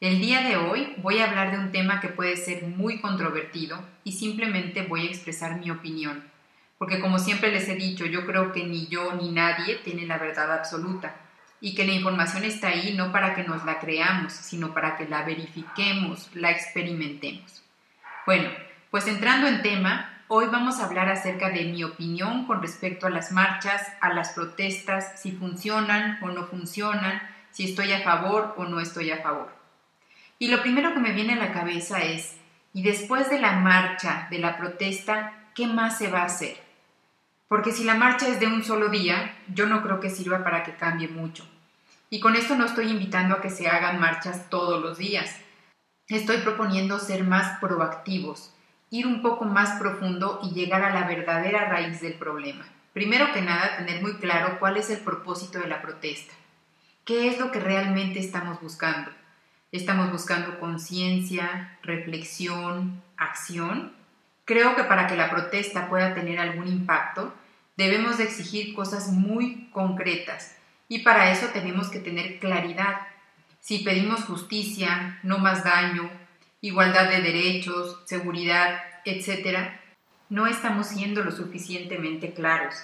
El día de hoy voy a hablar de un tema que puede ser muy controvertido y simplemente voy a expresar mi opinión, porque como siempre les he dicho, yo creo que ni yo ni nadie tiene la verdad absoluta y que la información está ahí no para que nos la creamos, sino para que la verifiquemos, la experimentemos. Bueno, pues entrando en tema, hoy vamos a hablar acerca de mi opinión con respecto a las marchas, a las protestas, si funcionan o no funcionan, si estoy a favor o no estoy a favor. Y lo primero que me viene a la cabeza es, ¿y después de la marcha, de la protesta, qué más se va a hacer? Porque si la marcha es de un solo día, yo no creo que sirva para que cambie mucho. Y con esto no estoy invitando a que se hagan marchas todos los días. Estoy proponiendo ser más proactivos, ir un poco más profundo y llegar a la verdadera raíz del problema. Primero que nada, tener muy claro cuál es el propósito de la protesta. ¿Qué es lo que realmente estamos buscando? Estamos buscando conciencia, reflexión, acción. Creo que para que la protesta pueda tener algún impacto, debemos de exigir cosas muy concretas y para eso tenemos que tener claridad. Si pedimos justicia, no más daño, igualdad de derechos, seguridad, etc., no estamos siendo lo suficientemente claros.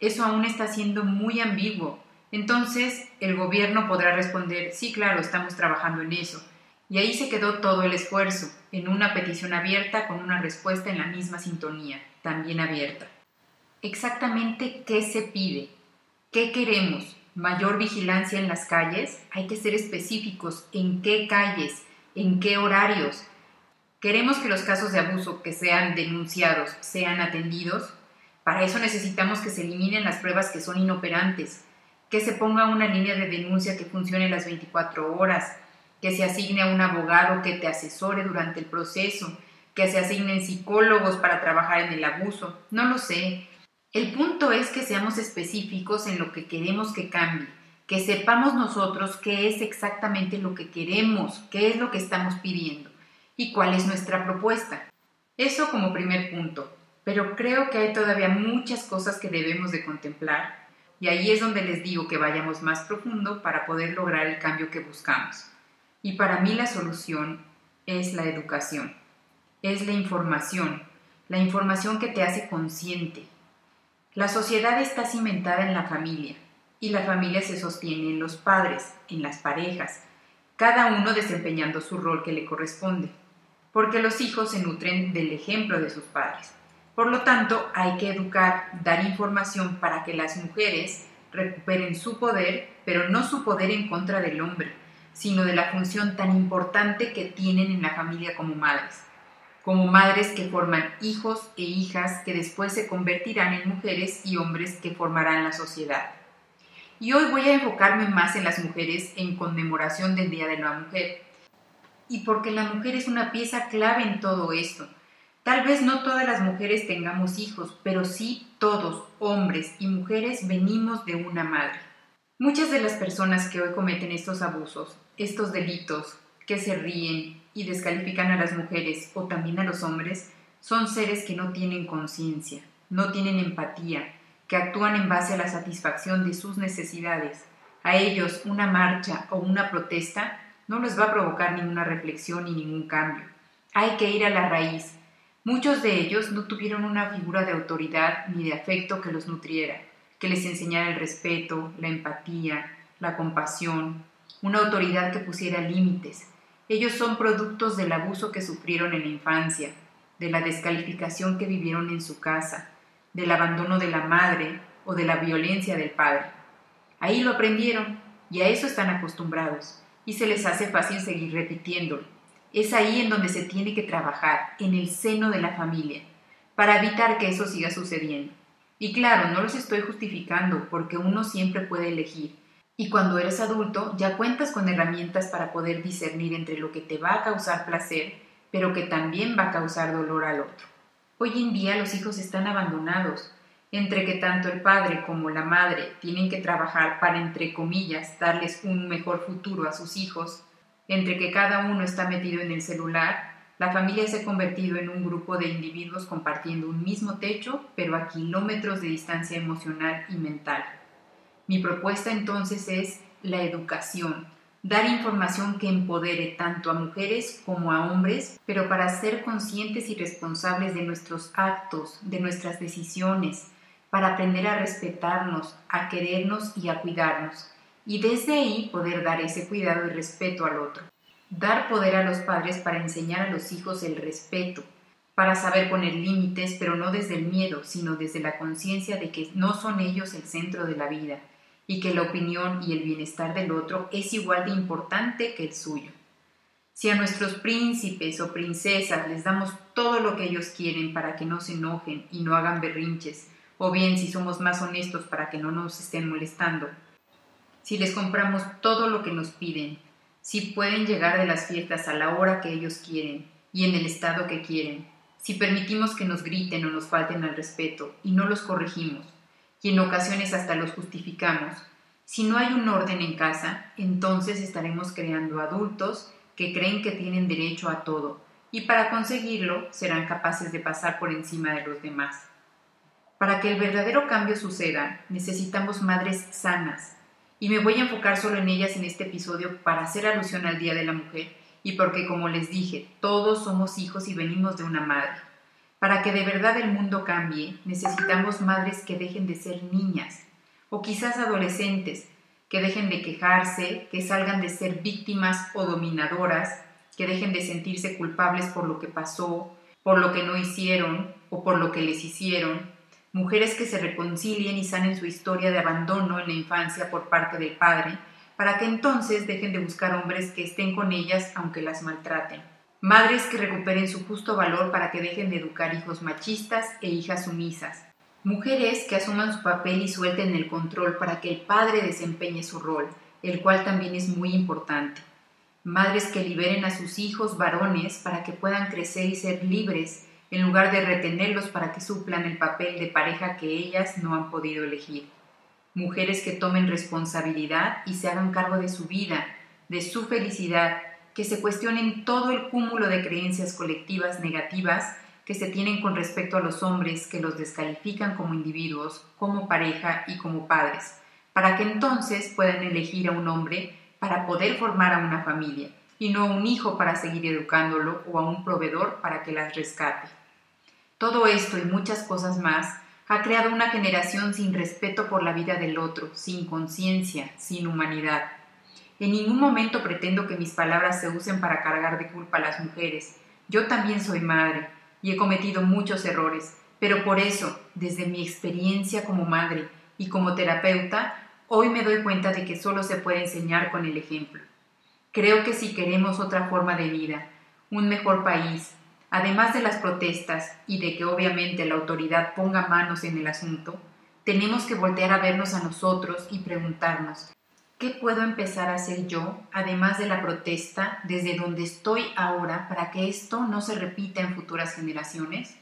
Eso aún está siendo muy ambiguo entonces el gobierno podrá responder, sí, claro, estamos trabajando en eso. Y ahí se quedó todo el esfuerzo, en una petición abierta con una respuesta en la misma sintonía, también abierta. Exactamente qué se pide, qué queremos, mayor vigilancia en las calles, hay que ser específicos en qué calles, en qué horarios. Queremos que los casos de abuso que sean denunciados sean atendidos. Para eso necesitamos que se eliminen las pruebas que son inoperantes, que se ponga una línea de denuncia que funcione las 24 horas, que se asigne a un abogado que te asesore durante el proceso, que se asignen psicólogos para trabajar en el abuso, no lo sé. El punto es que seamos específicos en lo que queremos que cambie, que sepamos nosotros qué es exactamente lo que queremos, qué es lo que estamos pidiendo y cuál es nuestra propuesta. Eso como primer punto, pero creo que hay todavía muchas cosas que debemos de contemplar y ahí es donde les digo que vayamos más profundo para poder lograr el cambio que buscamos. Y para mí la solución es la educación, es la información, la información que te hace consciente. La sociedad está cimentada en la familia y la familia se sostiene en los padres, en las parejas, cada uno desempeñando su rol que le corresponde, porque los hijos se nutren del ejemplo de sus padres. Por lo tanto, hay que educar, dar información para que las mujeres recuperen su poder, pero no su poder en contra del hombre, sino de la función tan importante que tienen en la familia como madres, como madres que forman hijos e hijas que después se convertirán en mujeres y hombres que formarán la sociedad. Y hoy voy a enfocarme más en las mujeres en conmemoración del Día de la Mujer, y porque la mujer es una pieza clave en todo esto, Tal vez no todas las mujeres tengamos hijos, pero sí todos, hombres y mujeres, venimos de una madre. Muchas de las personas que hoy cometen estos abusos, estos delitos, que se ríen y descalifican a las mujeres o también a los hombres, son seres que no tienen conciencia, no tienen empatía, que actúan en base a la satisfacción de sus necesidades. A ellos una marcha o una protesta no les va a provocar ninguna reflexión ni ningún cambio. Hay que ir a la raíz, Muchos de ellos no tuvieron una figura de autoridad ni de afecto que los nutriera, que les enseñara el respeto, la empatía, la compasión, una autoridad que pusiera límites. Ellos son productos del abuso que sufrieron en la infancia, de la descalificación que vivieron en su casa, del abandono de la madre o de la violencia del padre. Ahí lo aprendieron y a eso están acostumbrados, y se les hace fácil seguir repitiéndolo es ahí en donde se tiene que trabajar, en el seno de la familia, para evitar que eso siga sucediendo. Y claro, no los estoy justificando porque uno siempre puede elegir, Y cuando eres adulto ya cuentas con herramientas para poder discernir entre lo que te va a causar placer, pero que también va a causar dolor al otro. Hoy en día los hijos están abandonados, entre que tanto el padre como la madre tienen que trabajar para, entre comillas, darles un mejor futuro a sus hijos, entre que cada uno está metido en el celular, la familia se ha convertido en un grupo de individuos compartiendo un mismo techo, pero a kilómetros de distancia emocional y mental. Mi propuesta entonces es la educación, dar información que empodere tanto a mujeres como a hombres, pero para ser conscientes y responsables de nuestros actos, de nuestras decisiones, para aprender a respetarnos, a querernos y a cuidarnos, y desde ahí poder dar ese cuidado y respeto al otro. Dar poder a los padres para enseñar a los hijos el respeto, para saber poner límites, pero no desde el miedo, sino desde la conciencia de que no son ellos el centro de la vida y que la opinión y el bienestar del otro es igual de importante que el suyo. Si a nuestros príncipes o princesas les damos todo lo que ellos quieren para que no se enojen y no hagan berrinches, o bien si somos más honestos para que no nos estén molestando. Si les compramos todo lo que nos piden, si pueden llegar de las fiestas a la hora que ellos quieren y en el estado que quieren, si permitimos que nos griten o nos falten al respeto y no los corregimos, y en ocasiones hasta los justificamos, si no hay un orden en casa, entonces estaremos creando adultos que creen que tienen derecho a todo y para conseguirlo serán capaces de pasar por encima de los demás. Para que el verdadero cambio suceda, necesitamos madres sanas. Y me voy a enfocar solo en ellas en este episodio para hacer alusión al Día de la Mujer y porque, como les dije, todos somos hijos y venimos de una madre. Para que de verdad el mundo cambie, necesitamos madres que dejen de ser niñas, o quizás adolescentes, que dejen de quejarse, que salgan de ser víctimas o dominadoras, que dejen de sentirse culpables por lo que pasó, por lo que no hicieron o por lo que les hicieron, mujeres que se reconcilien y sanen su historia de abandono en la infancia por parte del padre, para que entonces dejen de buscar hombres que estén con ellas aunque las maltraten. Madres que recuperen su justo valor para que dejen de educar hijos machistas e hijas sumisas. Mujeres que asuman su papel y suelten el control para que el padre desempeñe su rol, el cual también es muy importante. Madres que liberen a sus hijos varones para que puedan crecer y ser libres en lugar de retenerlos para que suplan el papel de pareja que ellas no han podido elegir. Mujeres que tomen responsabilidad y se hagan cargo de su vida, de su felicidad, que se cuestionen todo el cúmulo de creencias colectivas negativas que se tienen con respecto a los hombres que los descalifican como individuos, como pareja y como padres, para que entonces puedan elegir a un hombre para poder formar a una familia y no a un hijo para seguir educándolo o a un proveedor para que las rescate. Todo esto y muchas cosas más ha creado una generación sin respeto por la vida del otro, sin conciencia, sin humanidad. En ningún momento pretendo que mis palabras se usen para cargar de culpa a las mujeres. Yo también soy madre y he cometido muchos errores, pero por eso, desde mi experiencia como madre y como terapeuta, hoy me doy cuenta de que solo se puede enseñar con el ejemplo. Creo que si queremos otra forma de vida, un mejor país, Además de las protestas y de que obviamente la autoridad ponga manos en el asunto, tenemos que voltear a vernos a nosotros y preguntarnos, ¿qué puedo empezar a hacer yo, además de la protesta, desde donde estoy ahora, para que esto no se repita en futuras generaciones?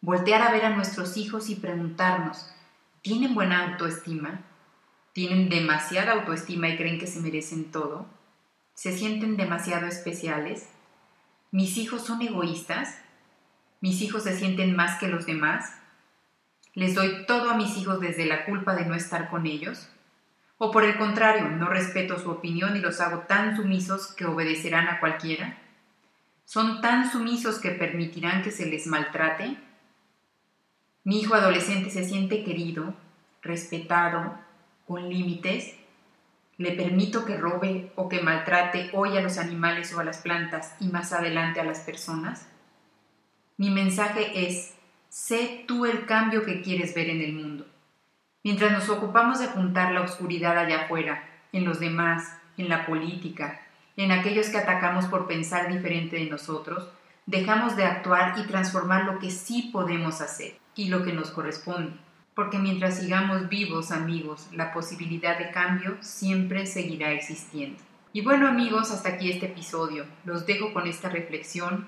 Voltear a ver a nuestros hijos y preguntarnos, ¿tienen buena autoestima? ¿Tienen demasiada autoestima y creen que se merecen todo? ¿Se sienten demasiado especiales? ¿Mis hijos son egoístas? ¿Mis hijos se sienten más que los demás? ¿Les doy todo a mis hijos desde la culpa de no estar con ellos? ¿O por el contrario, no respeto su opinión y los hago tan sumisos que obedecerán a cualquiera? ¿Son tan sumisos que permitirán que se les maltrate? Mi hijo adolescente se siente querido, respetado, con límites. Le permito que robe o que maltrate hoy a los animales o a las plantas y más adelante a las personas. Mi mensaje es, sé tú el cambio que quieres ver en el mundo. Mientras nos ocupamos de apuntar la oscuridad allá afuera, en los demás, en la política, en aquellos que atacamos por pensar diferente de nosotros, dejamos de actuar y transformar lo que sí podemos hacer y lo que nos corresponde. Porque mientras sigamos vivos amigos, la posibilidad de cambio siempre seguirá existiendo. Y bueno amigos, hasta aquí este episodio. Los dejo con esta reflexión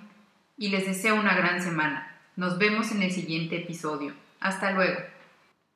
y les deseo una gran semana. Nos vemos en el siguiente episodio. Hasta luego.